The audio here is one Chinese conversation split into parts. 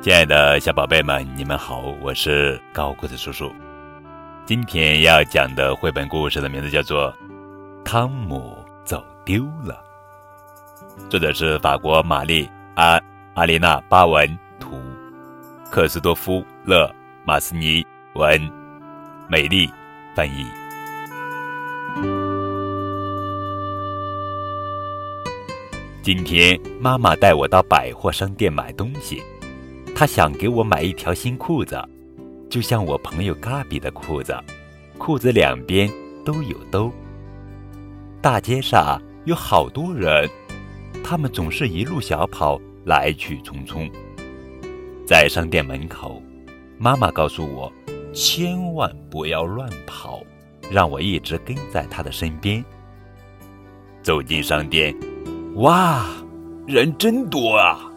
亲爱的小宝贝们，你们好，我是高个子叔叔。今天要讲的绘本故事的名字叫做《汤姆走丢了》，作者是法国玛丽安阿丽娜巴文图，克斯多夫勒马斯尼文，美丽翻译。今天妈妈带我到百货商店买东西。他想给我买一条新裤子，就像我朋友嘎比的裤子，裤子两边都有兜。大街上有好多人，他们总是一路小跑，来去匆匆。在商店门口，妈妈告诉我，千万不要乱跑，让我一直跟在她的身边。走进商店，哇，人真多啊！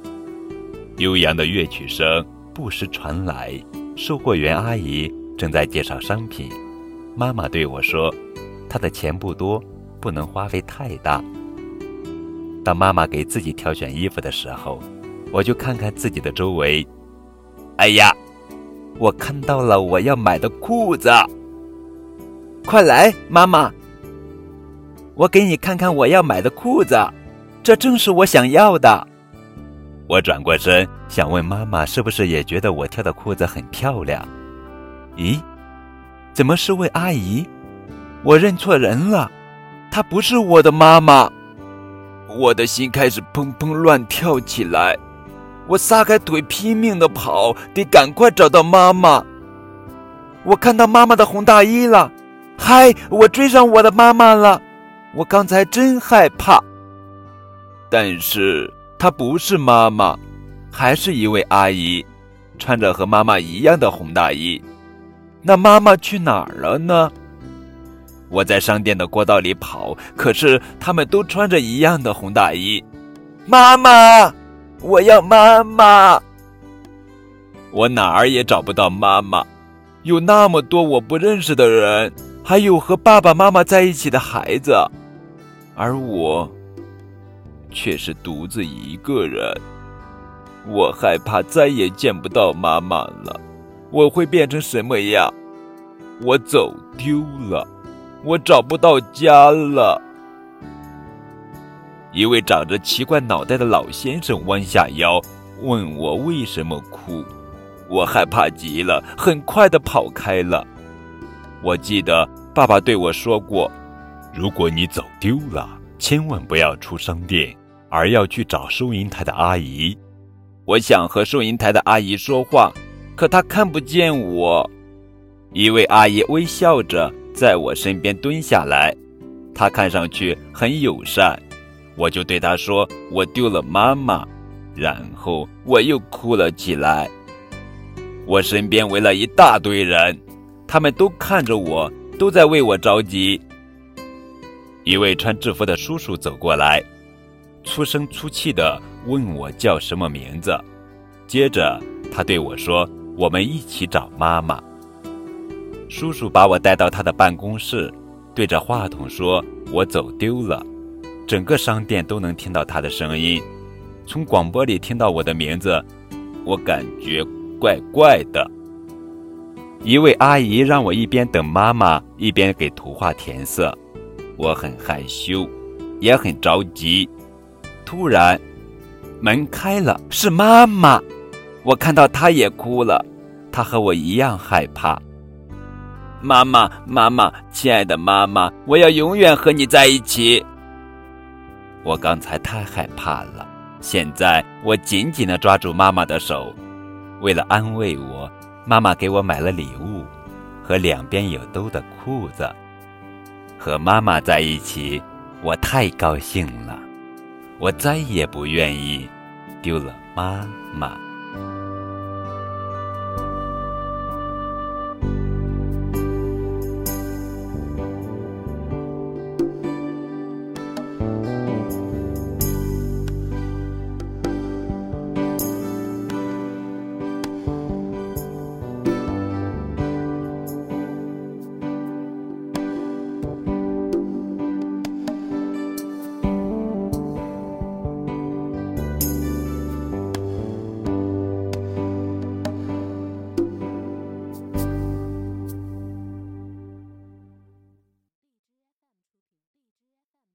悠扬的乐曲声不时传来，售货员阿姨正在介绍商品。妈妈对我说：“她的钱不多，不能花费太大。”当妈妈给自己挑选衣服的时候，我就看看自己的周围。哎呀，我看到了我要买的裤子！快来，妈妈，我给你看看我要买的裤子，这正是我想要的。我转过身，想问妈妈是不是也觉得我挑的裤子很漂亮？咦，怎么是位阿姨？我认错人了，她不是我的妈妈。我的心开始砰砰乱跳起来，我撒开腿拼命的跑，得赶快找到妈妈。我看到妈妈的红大衣了，嗨，我追上我的妈妈了。我刚才真害怕，但是。她不是妈妈，还是一位阿姨，穿着和妈妈一样的红大衣。那妈妈去哪儿了呢？我在商店的过道里跑，可是他们都穿着一样的红大衣。妈妈，我要妈妈。我哪儿也找不到妈妈，有那么多我不认识的人，还有和爸爸妈妈在一起的孩子，而我。却是独自一个人，我害怕再也见不到妈妈了。我会变成什么样？我走丢了，我找不到家了。一位长着奇怪脑袋的老先生弯下腰，问我为什么哭。我害怕极了，很快的跑开了。我记得爸爸对我说过：“如果你走丢了，千万不要出商店。”而要去找收银台的阿姨，我想和收银台的阿姨说话，可她看不见我。一位阿姨微笑着在我身边蹲下来，她看上去很友善。我就对她说：“我丢了妈妈。”然后我又哭了起来。我身边围了一大堆人，他们都看着我，都在为我着急。一位穿制服的叔叔走过来。粗声粗气地问我叫什么名字，接着他对我说：“我们一起找妈妈。”叔叔把我带到他的办公室，对着话筒说：“我走丢了。”整个商店都能听到他的声音。从广播里听到我的名字，我感觉怪怪的。一位阿姨让我一边等妈妈，一边给图画填色。我很害羞，也很着急。突然，门开了，是妈妈。我看到她也哭了，她和我一样害怕。妈妈，妈妈，亲爱的妈妈，我要永远和你在一起。我刚才太害怕了，现在我紧紧地抓住妈妈的手。为了安慰我，妈妈给我买了礼物和两边有兜的裤子。和妈妈在一起，我太高兴了。我再也不愿意丢了妈妈。